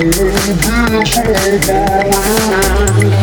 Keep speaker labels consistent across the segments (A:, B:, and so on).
A: gonna be so bad.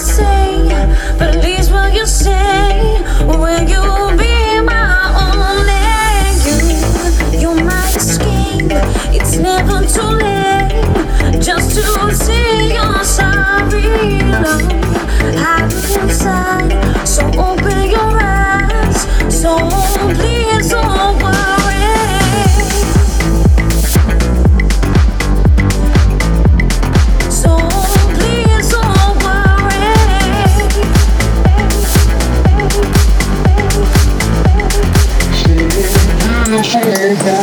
B: say, but at least what you say.
A: Thank.